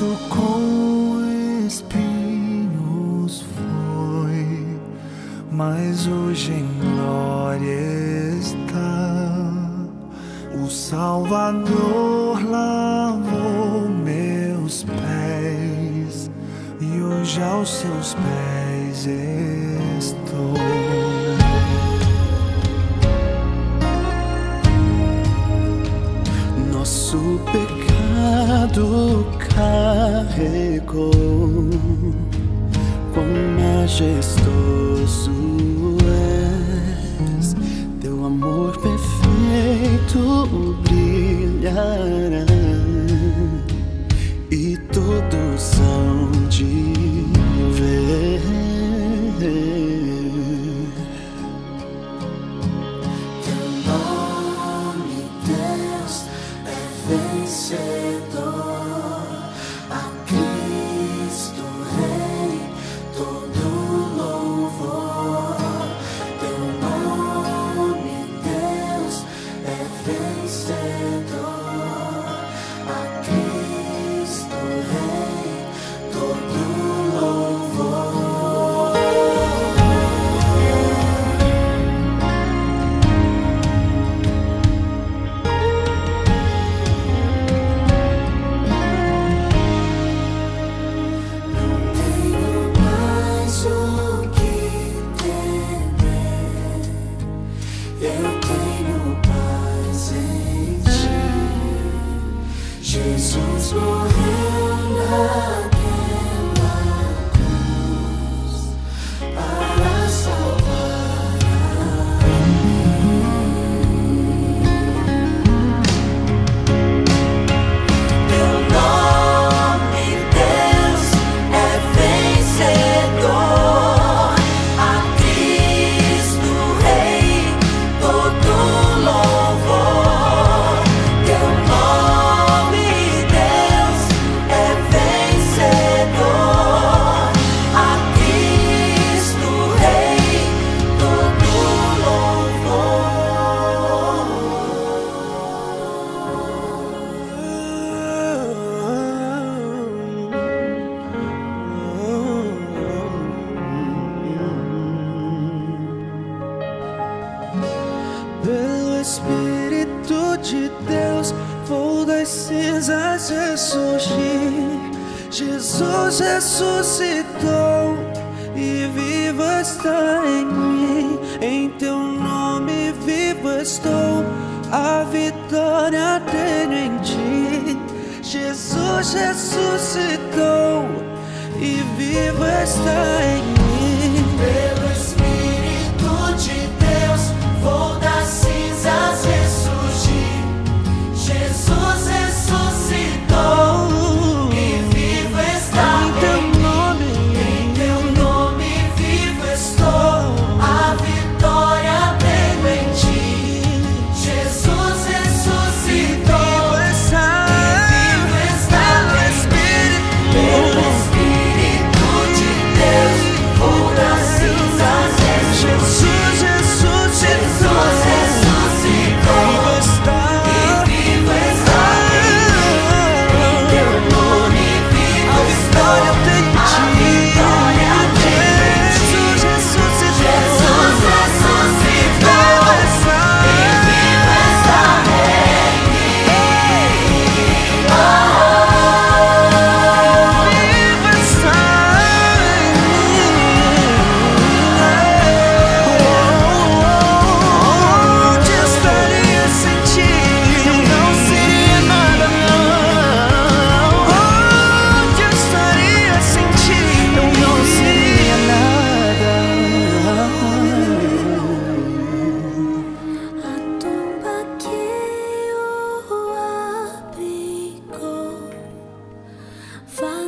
Cristo com espinhos foi, mas hoje em glória está. O Salvador lavou meus pés e hoje aos seus pés estou. Nosso pecado pecado carregou, quão majestoso és, teu amor perfeito brilhará e todos são de Espírito de Deus, vou das cinzas ressurgir. Jesus ressuscitou e vivo está em mim. Em teu nome vivo estou, a vitória tenho em ti. Jesus ressuscitou e vivo está em mim.